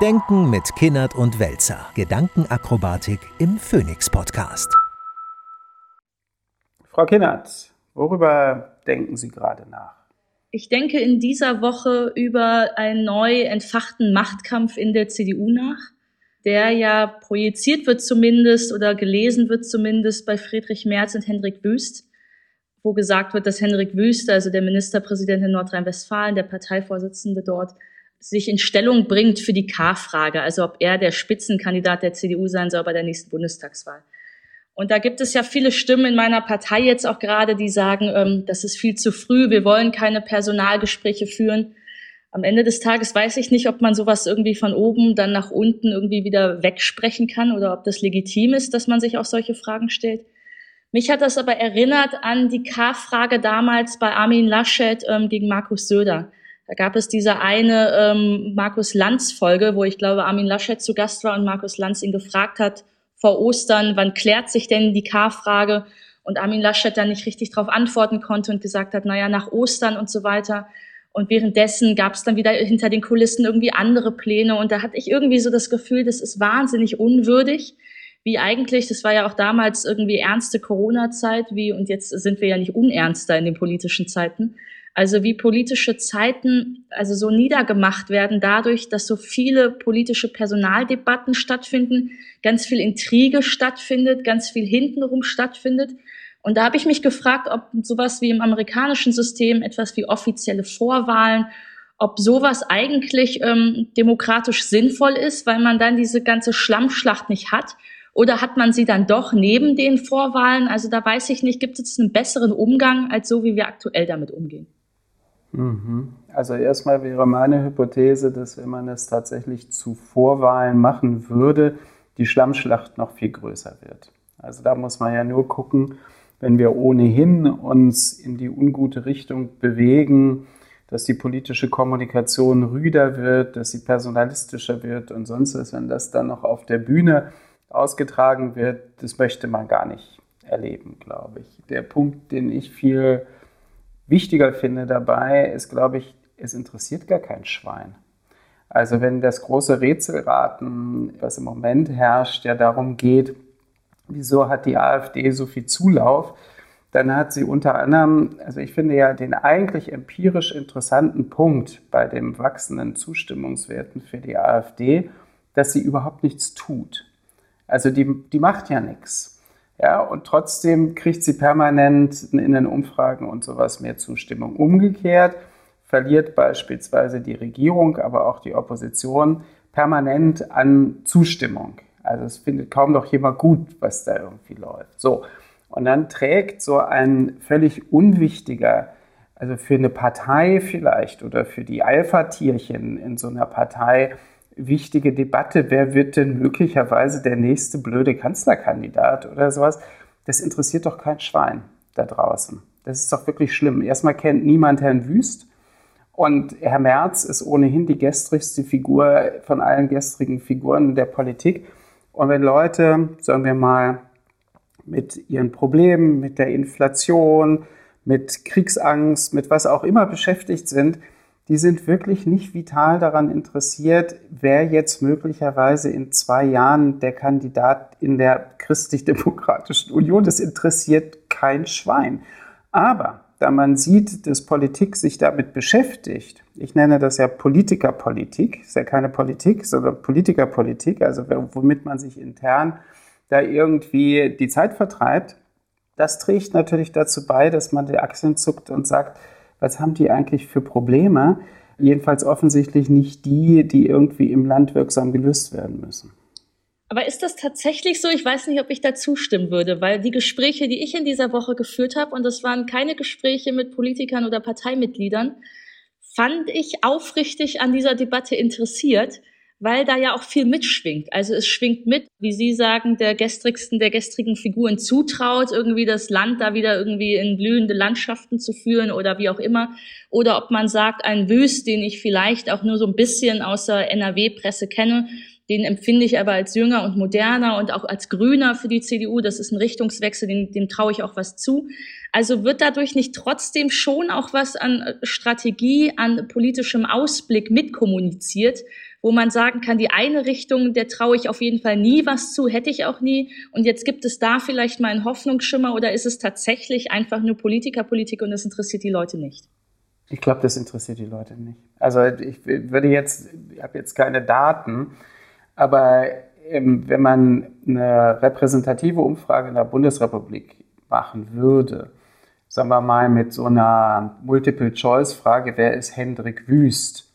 Denken mit Kinnert und Welzer. Gedankenakrobatik im Phoenix Podcast. Frau Kinnert, worüber denken Sie gerade nach? Ich denke in dieser Woche über einen neu entfachten Machtkampf in der CDU nach, der ja projiziert wird zumindest oder gelesen wird zumindest bei Friedrich Merz und Hendrik Wüst, wo gesagt wird, dass Hendrik Wüst, also der Ministerpräsident in Nordrhein-Westfalen, der Parteivorsitzende dort, sich in Stellung bringt für die K-Frage, also ob er der Spitzenkandidat der CDU sein soll bei der nächsten Bundestagswahl. Und da gibt es ja viele Stimmen in meiner Partei jetzt auch gerade, die sagen, ähm, das ist viel zu früh, wir wollen keine Personalgespräche führen. Am Ende des Tages weiß ich nicht, ob man sowas irgendwie von oben dann nach unten irgendwie wieder wegsprechen kann oder ob das legitim ist, dass man sich auch solche Fragen stellt. Mich hat das aber erinnert an die K-Frage damals bei Armin Laschet ähm, gegen Markus Söder. Da gab es diese eine ähm, Markus Lanz-Folge, wo ich glaube, Armin Laschet zu Gast war und Markus Lanz ihn gefragt hat vor Ostern, wann klärt sich denn die K-Frage? Und Armin Laschet dann nicht richtig darauf antworten konnte und gesagt hat, naja, nach Ostern und so weiter. Und währenddessen gab es dann wieder hinter den Kulissen irgendwie andere Pläne. Und da hatte ich irgendwie so das Gefühl, das ist wahnsinnig unwürdig, wie eigentlich, das war ja auch damals irgendwie ernste Corona-Zeit, wie, und jetzt sind wir ja nicht unernster in den politischen Zeiten, also wie politische Zeiten also so niedergemacht werden dadurch, dass so viele politische Personaldebatten stattfinden, ganz viel Intrige stattfindet, ganz viel hintenrum stattfindet. Und da habe ich mich gefragt, ob sowas wie im amerikanischen System etwas wie offizielle Vorwahlen, ob sowas eigentlich ähm, demokratisch sinnvoll ist, weil man dann diese ganze Schlammschlacht nicht hat. Oder hat man sie dann doch neben den Vorwahlen? Also da weiß ich nicht, gibt es einen besseren Umgang als so, wie wir aktuell damit umgehen? Mhm. Also erstmal wäre meine Hypothese, dass wenn man es tatsächlich zu Vorwahlen machen würde, die Schlammschlacht noch viel größer wird. Also da muss man ja nur gucken, wenn wir ohnehin uns in die ungute Richtung bewegen, dass die politische Kommunikation rüder wird, dass sie personalistischer wird und sonst was, wenn das dann noch auf der Bühne ausgetragen wird, das möchte man gar nicht erleben, glaube ich. Der Punkt, den ich viel wichtiger finde dabei, ist, glaube ich, es interessiert gar kein Schwein. Also wenn das große Rätselraten, was im Moment herrscht, ja darum geht, wieso hat die AfD so viel Zulauf, dann hat sie unter anderem, also ich finde ja den eigentlich empirisch interessanten Punkt bei den wachsenden Zustimmungswerten für die AfD, dass sie überhaupt nichts tut. Also die, die macht ja nichts. Ja, und trotzdem kriegt sie permanent in den Umfragen und sowas mehr Zustimmung. Umgekehrt verliert beispielsweise die Regierung, aber auch die Opposition permanent an Zustimmung. Also es findet kaum noch jemand gut, was da irgendwie läuft. So. Und dann trägt so ein völlig unwichtiger, also für eine Partei vielleicht oder für die Alpha-Tierchen in so einer Partei wichtige Debatte, wer wird denn möglicherweise der nächste blöde Kanzlerkandidat oder sowas. Das interessiert doch kein Schwein da draußen. Das ist doch wirklich schlimm. Erstmal kennt niemand Herrn Wüst und Herr Merz ist ohnehin die gestrigste Figur von allen gestrigen Figuren der Politik. Und wenn Leute, sagen wir mal, mit ihren Problemen, mit der Inflation, mit Kriegsangst, mit was auch immer beschäftigt sind, die sind wirklich nicht vital daran interessiert, wer jetzt möglicherweise in zwei Jahren der Kandidat in der christlich-demokratischen Union ist. Interessiert kein Schwein. Aber da man sieht, dass Politik sich damit beschäftigt, ich nenne das ja Politikerpolitik, ist ja keine Politik, sondern Politikerpolitik, also womit man sich intern da irgendwie die Zeit vertreibt, das trägt natürlich dazu bei, dass man die Achseln zuckt und sagt, was haben die eigentlich für Probleme? Jedenfalls offensichtlich nicht die, die irgendwie im Land wirksam gelöst werden müssen. Aber ist das tatsächlich so? Ich weiß nicht, ob ich da zustimmen würde, weil die Gespräche, die ich in dieser Woche geführt habe, und das waren keine Gespräche mit Politikern oder Parteimitgliedern, fand ich aufrichtig an dieser Debatte interessiert weil da ja auch viel mitschwingt. Also es schwingt mit, wie Sie sagen, der gestrigsten, der gestrigen Figuren zutraut, irgendwie das Land da wieder irgendwie in blühende Landschaften zu führen oder wie auch immer. Oder ob man sagt, ein Wüst, den ich vielleicht auch nur so ein bisschen aus der NRW-Presse kenne, Den empfinde ich aber als jünger und moderner und auch als grüner für die CDU. Das ist ein Richtungswechsel, dem, dem traue ich auch was zu. Also wird dadurch nicht trotzdem schon auch was an Strategie, an politischem Ausblick mitkommuniziert, wo man sagen kann, die eine Richtung, der traue ich auf jeden Fall nie was zu, hätte ich auch nie. Und jetzt gibt es da vielleicht mal einen Hoffnungsschimmer oder ist es tatsächlich einfach nur Politikerpolitik und das interessiert die Leute nicht? Ich glaube, das interessiert die Leute nicht. Also ich würde jetzt, ich habe jetzt keine Daten, aber ähm, wenn man eine repräsentative Umfrage in der Bundesrepublik machen würde, sagen wir mal mit so einer Multiple-Choice-Frage, wer ist Hendrik Wüst?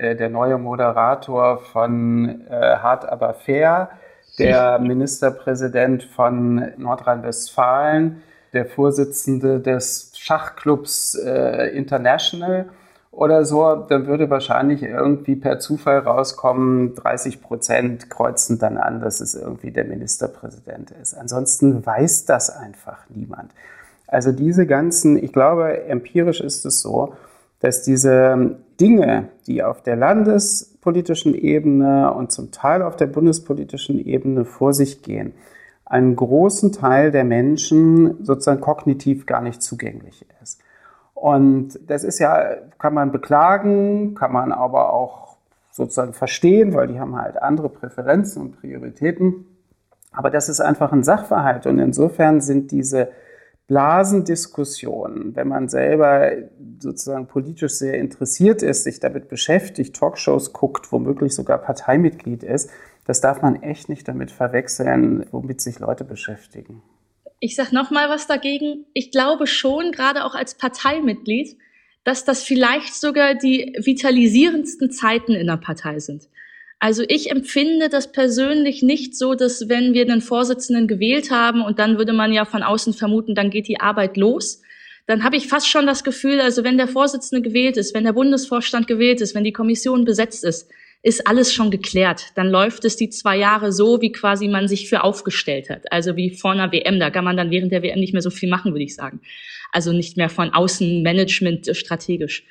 Äh, der neue Moderator von äh, Hart aber fair, der Ministerpräsident von Nordrhein-Westfalen, der Vorsitzende des Schachclubs äh, International oder so, dann würde wahrscheinlich irgendwie per Zufall rauskommen, 30 Prozent kreuzen dann an, dass es irgendwie der Ministerpräsident ist. Ansonsten weiß das einfach niemand. Also diese ganzen, ich glaube, empirisch ist es so, dass diese Dinge, die auf der landespolitischen Ebene und zum Teil auf der bundespolitischen Ebene vor sich gehen, einen großen Teil der Menschen sozusagen kognitiv gar nicht zugänglich ist. Und das ist ja, kann man beklagen, kann man aber auch sozusagen verstehen, weil die haben halt andere Präferenzen und Prioritäten. Aber das ist einfach ein Sachverhalt und insofern sind diese Blasendiskussionen, wenn man selber sozusagen politisch sehr interessiert ist, sich damit beschäftigt, Talkshows guckt, womöglich sogar Parteimitglied ist, das darf man echt nicht damit verwechseln, womit sich Leute beschäftigen ich sage noch mal was dagegen. Ich glaube schon, gerade auch als Parteimitglied, dass das vielleicht sogar die vitalisierendsten Zeiten in der Partei sind. Also ich empfinde das persönlich nicht so, dass wenn wir einen Vorsitzenden gewählt haben und dann würde man ja von außen vermuten, dann geht die Arbeit los, dann habe ich fast schon das Gefühl, also wenn der Vorsitzende gewählt ist, wenn der Bundesvorstand gewählt ist, wenn die Kommission besetzt ist, ist alles schon geklärt. Dann läuft es die zwei Jahre so, wie quasi man sich für aufgestellt hat. Also wie vor einer WM. Da kann man dann während der WM nicht mehr so viel machen, würde ich sagen. Also nicht mehr von Außenmanagement äh, strategisch.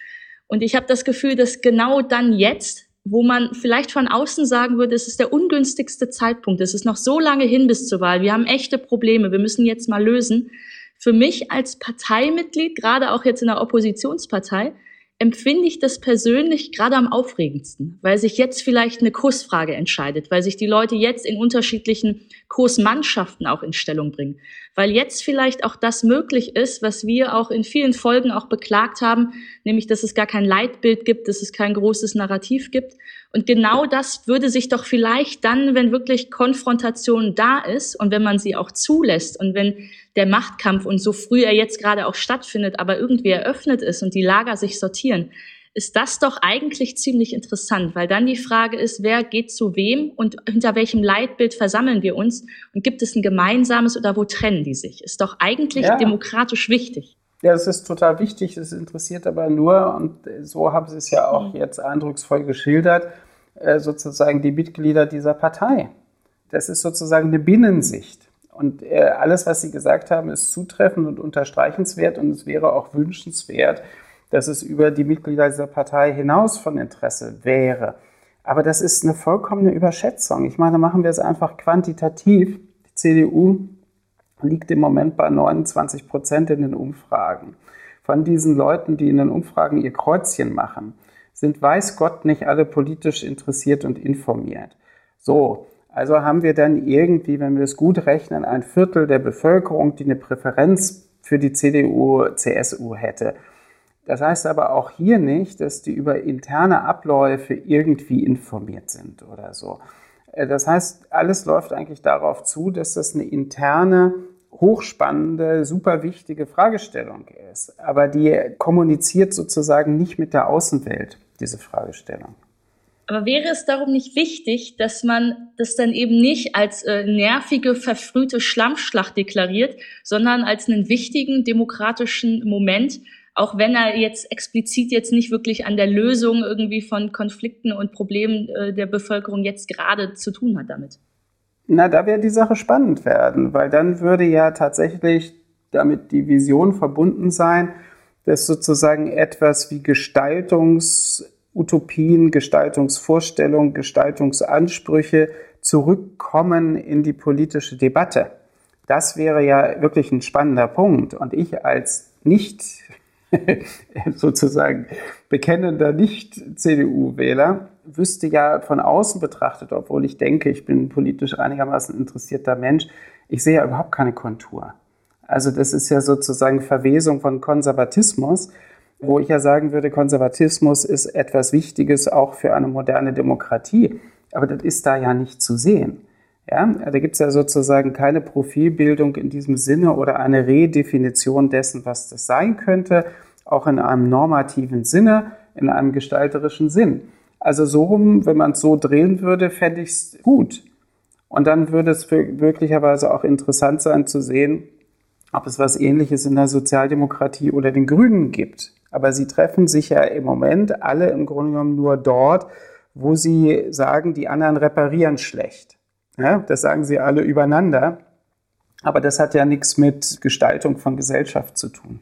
Und ich habe das Gefühl, dass genau dann jetzt, wo man vielleicht von außen sagen würde, es ist der ungünstigste Zeitpunkt, es ist noch so lange hin bis zur Wahl, wir haben echte Probleme, wir müssen jetzt mal lösen. Für mich als Parteimitglied, gerade auch jetzt in der Oppositionspartei, empfinde ich das persönlich gerade am aufregendsten, weil sich jetzt vielleicht eine Kursfrage entscheidet, weil sich die Leute jetzt in unterschiedlichen Kursmannschaften auch in Stellung bringen, weil jetzt vielleicht auch das möglich ist, was wir auch in vielen Folgen auch beklagt haben, nämlich dass es gar kein Leitbild gibt, dass es kein großes Narrativ gibt. Und genau das würde sich doch vielleicht dann, wenn wirklich Konfrontation da ist und wenn man sie auch zulässt und wenn der Machtkampf und so früh er jetzt gerade auch stattfindet, aber irgendwie eröffnet ist und die Lager sich sortieren, ist das doch eigentlich ziemlich interessant, weil dann die Frage ist, wer geht zu wem und hinter welchem Leitbild versammeln wir uns und gibt es ein gemeinsames oder wo trennen die sich? Ist doch eigentlich ja. demokratisch wichtig. Ja, das ist total wichtig. Es interessiert aber nur, und so haben Sie es ja auch mhm. jetzt eindrucksvoll geschildert, äh, sozusagen die Mitglieder dieser Partei. Das ist sozusagen eine Binnensicht. Und äh, alles, was Sie gesagt haben, ist zutreffend und unterstreichenswert und es wäre auch wünschenswert, dass es über die Mitglieder dieser Partei hinaus von Interesse wäre. Aber das ist eine vollkommene Überschätzung. Ich meine, machen wir es einfach quantitativ. Die CDU liegt im Moment bei 29 Prozent in den Umfragen. Von diesen Leuten, die in den Umfragen ihr Kreuzchen machen, sind weiß Gott nicht alle politisch interessiert und informiert. So, also haben wir dann irgendwie, wenn wir es gut rechnen, ein Viertel der Bevölkerung, die eine Präferenz für die CDU, CSU hätte. Das heißt aber auch hier nicht, dass die über interne Abläufe irgendwie informiert sind oder so. Äh, das heißt, alles läuft eigentlich darauf zu, dass das eine interne, hochspannende, super wichtige Fragestellung ist. Aber die kommuniziert sozusagen nicht mit der Außenwelt, diese Fragestellung. Aber wäre es darum nicht wichtig, dass man das dann eben nicht als äh, nervige, verfrühte Schlammschlacht deklariert, sondern als einen wichtigen demokratischen Moment, auch wenn er jetzt explizit jetzt nicht wirklich an der Lösung irgendwie von Konflikten und Problemen äh, der Bevölkerung jetzt gerade zu tun hat damit? Na, da wäre die Sache spannend werden, weil dann würde ja tatsächlich damit die Vision verbunden sein, dass sozusagen etwas wie Gestaltungs Gestaltungsutopien, Gestaltungsvorstellungen, Gestaltungsansprüche zurückkommen in die politische Debatte. Das wäre ja wirklich ein spannender Punkt. Und ich als nicht sozusagen bekennender Nicht-CDU-Wähler wüsste ja von außen betrachtet, obwohl ich denke, ich bin politisch einigermaßen interessierter Mensch, ich sehe ja überhaupt keine Kontur. Also das ist ja sozusagen Verwesung von Konservatismus, wo ich ja sagen würde, Konservatismus ist etwas Wichtiges auch für eine moderne Demokratie. Aber das ist da ja nicht zu sehen. Ja, da gibt es ja sozusagen keine Profilbildung in diesem Sinne oder eine Redefinition dessen, was das sein könnte, auch in einem normativen Sinne, in einem gestalterischen Sinn. Also so rum, wenn man es so drehen würde, fände ich es gut. Und dann würde es möglicherweise auch interessant sein zu sehen, ob es was Ähnliches in der Sozialdemokratie oder den Grünen gibt. Aber sie treffen sich ja im Moment alle im Grunde genommen nur dort, wo sie sagen, die anderen reparieren schlecht. Ja, das sagen sie alle übereinander. Aber das hat ja nichts mit Gestaltung von Gesellschaft zu tun.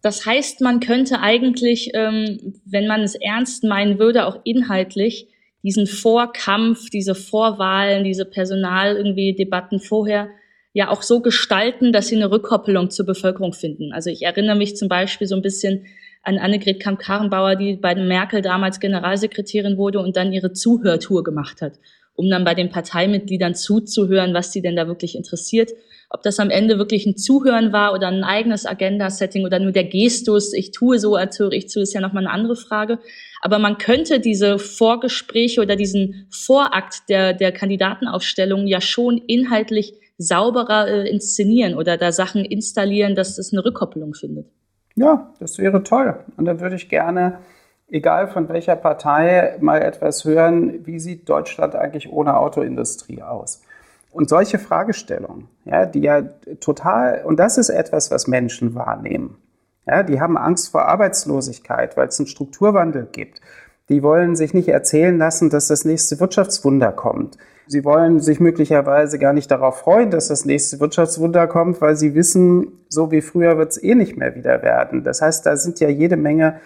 Das heißt, man könnte eigentlich, ähm, wenn man es ernst meinen würde, auch inhaltlich diesen Vorkampf, diese Vorwahlen, diese Personal irgendwie Debatten vorher ja auch so gestalten, dass sie eine Rückkoppelung zur Bevölkerung finden. Also ich erinnere mich zum Beispiel so ein bisschen an Annegret Kamp-Karrenbauer, die bei Merkel damals Generalsekretärin wurde und dann ihre Zuhörtour gemacht hat um dann bei den Parteimitgliedern zuzuhören, was sie denn da wirklich interessiert. Ob das am Ende wirklich ein Zuhören war oder ein eigenes Agenda-Setting oder nur der Gestus, ich tue so, als höre ich zu, ist ja nochmal eine andere Frage. Aber man könnte diese Vorgespräche oder diesen Vorakt der, der Kandidatenaufstellung ja schon inhaltlich sauberer äh, inszenieren oder da Sachen installieren, dass es eine Rückkopplung findet. Ja, das wäre toll. Und dann würde ich gerne egal von welcher Partei, mal etwas hören, wie sieht Deutschland eigentlich ohne Autoindustrie aus? Und solche Fragestellungen, ja, die ja total, und das ist etwas, was Menschen wahrnehmen. Ja, die haben Angst vor Arbeitslosigkeit, weil es einen Strukturwandel gibt. Die wollen sich nicht erzählen lassen, dass das nächste Wirtschaftswunder kommt. Sie wollen sich möglicherweise gar nicht darauf freuen, dass das nächste Wirtschaftswunder kommt, weil sie wissen, so wie früher wird es eh nicht mehr wieder werden. Das heißt, da sind ja jede Menge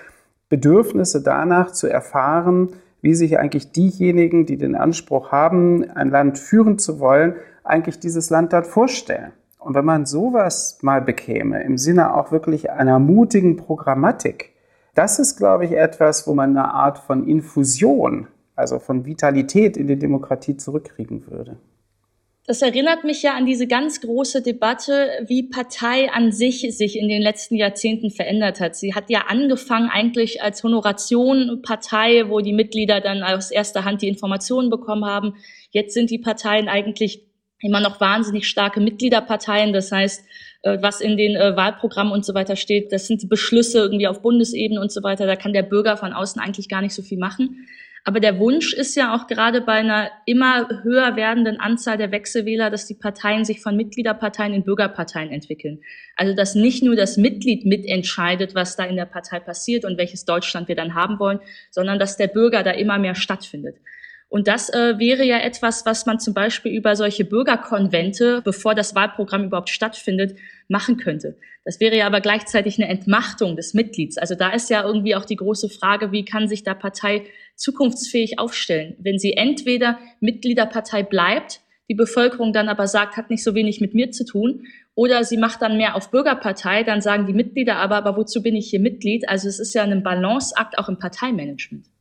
Bedürfnisse danach zu erfahren, wie sich eigentlich diejenigen, die den Anspruch haben, ein Land führen zu wollen, eigentlich dieses Land dort vorstellen. Und wenn man sowas mal bekäme, im Sinne auch wirklich einer mutigen Programmatik, das ist, glaube ich, etwas, wo man eine Art von Infusion, also von Vitalität in die Demokratie zurückkriegen würde. Das erinnert mich ja an diese ganz große Debatte, wie Partei an sich sich in den letzten Jahrzehnten verändert hat. Sie hat ja angefangen eigentlich als Honoration Partei, wo die Mitglieder dann aus erster Hand die Informationen bekommen haben. Jetzt sind die Parteien eigentlich immer noch wahnsinnig starke Mitgliederparteien. Das heißt, äh, was in den äh, Wahlprogrammen und so weiter steht, das sind die Beschlüsse irgendwie auf Bundesebene und so weiter. Da kann der Bürger von außen eigentlich gar nicht so viel machen. Aber der Wunsch ist ja auch gerade bei einer immer höher werdenden Anzahl der Wechselwähler, dass die Parteien sich von Mitgliederparteien in Bürgerparteien entwickeln. Also dass nicht nur das Mitglied mitentscheidet, was da in der Partei passiert und welches Deutschland wir dann haben wollen, sondern dass der Bürger da immer mehr stattfindet. Und das äh, wäre ja etwas, was man zum Beispiel über solche Bürgerkonvente, bevor das Wahlprogramm überhaupt stattfindet, machen könnte. Das wäre ja aber gleichzeitig eine Entmachtung des Mitglieds. Also da ist ja irgendwie auch die große Frage, wie kann sich da Partei zukunftsfähig aufstellen? Wenn sie entweder Mitgliederpartei bleibt, die Bevölkerung dann aber sagt, hat nicht so wenig mit mir zu tun, oder sie macht dann mehr auf Bürgerpartei, dann sagen die Mitglieder aber, aber wozu bin ich hier Mitglied? Also es ist ja ein Balanceakt auch im Parteimanagement.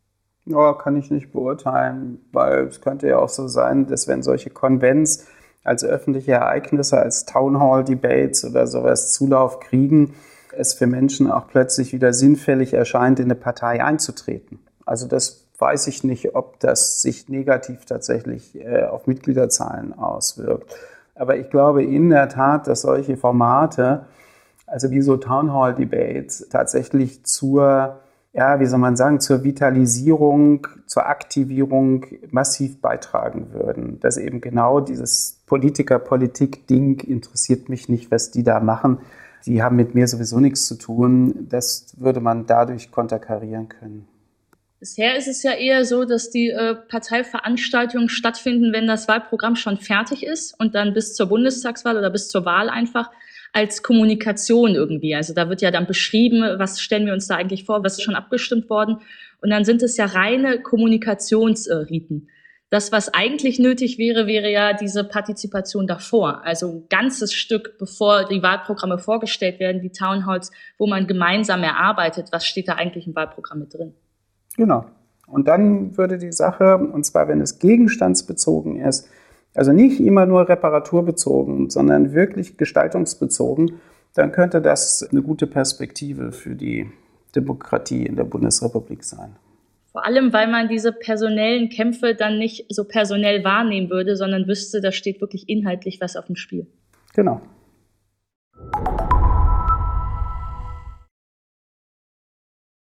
Ja, kann ich nicht beurteilen, weil es könnte ja auch so sein, dass wenn solche Konvents als öffentliche Ereignisse, als Townhall-Debates oder sowas Zulauf kriegen, es für Menschen auch plötzlich wieder sinnfällig erscheint, in eine Partei einzutreten. Also das weiß ich nicht, ob das sich negativ tatsächlich äh, auf Mitgliederzahlen auswirkt. Aber ich glaube in der Tat, dass solche Formate, also wie so Townhall-Debates, tatsächlich zur ja, wie soll man sagen, zur Vitalisierung, zur Aktivierung massiv beitragen würden. Dass eben genau dieses Politiker-Politik-Ding interessiert mich nicht, was die da machen. Die haben mit mir sowieso nichts zu tun. Das würde man dadurch konterkarieren können. Bisher ist es ja eher so, dass die äh, Parteiveranstaltungen stattfinden, wenn das Wahlprogramm schon fertig ist und dann bis zur Bundestagswahl oder bis zur Wahl einfach als Kommunikation irgendwie. Also da wird ja dann beschrieben, was stellen wir uns da eigentlich vor, was ist schon abgestimmt worden. Und dann sind es ja reine Kommunikationsriten. Das, was eigentlich nötig wäre, wäre ja diese Partizipation davor. Also ein ganzes Stück, bevor die Wahlprogramme vorgestellt werden, die Townhalls, wo man gemeinsam erarbeitet, was steht da eigentlich im Wahlprogramm mit drin. Genau. Und dann würde die Sache, und zwar wenn es gegenstandsbezogen ist, also nicht immer nur reparaturbezogen, sondern wirklich gestaltungsbezogen, dann könnte das eine gute Perspektive für die Demokratie in der Bundesrepublik sein. Vor allem, weil man diese personellen Kämpfe dann nicht so personell wahrnehmen würde, sondern wüsste, da steht wirklich inhaltlich was auf dem Spiel. Genau.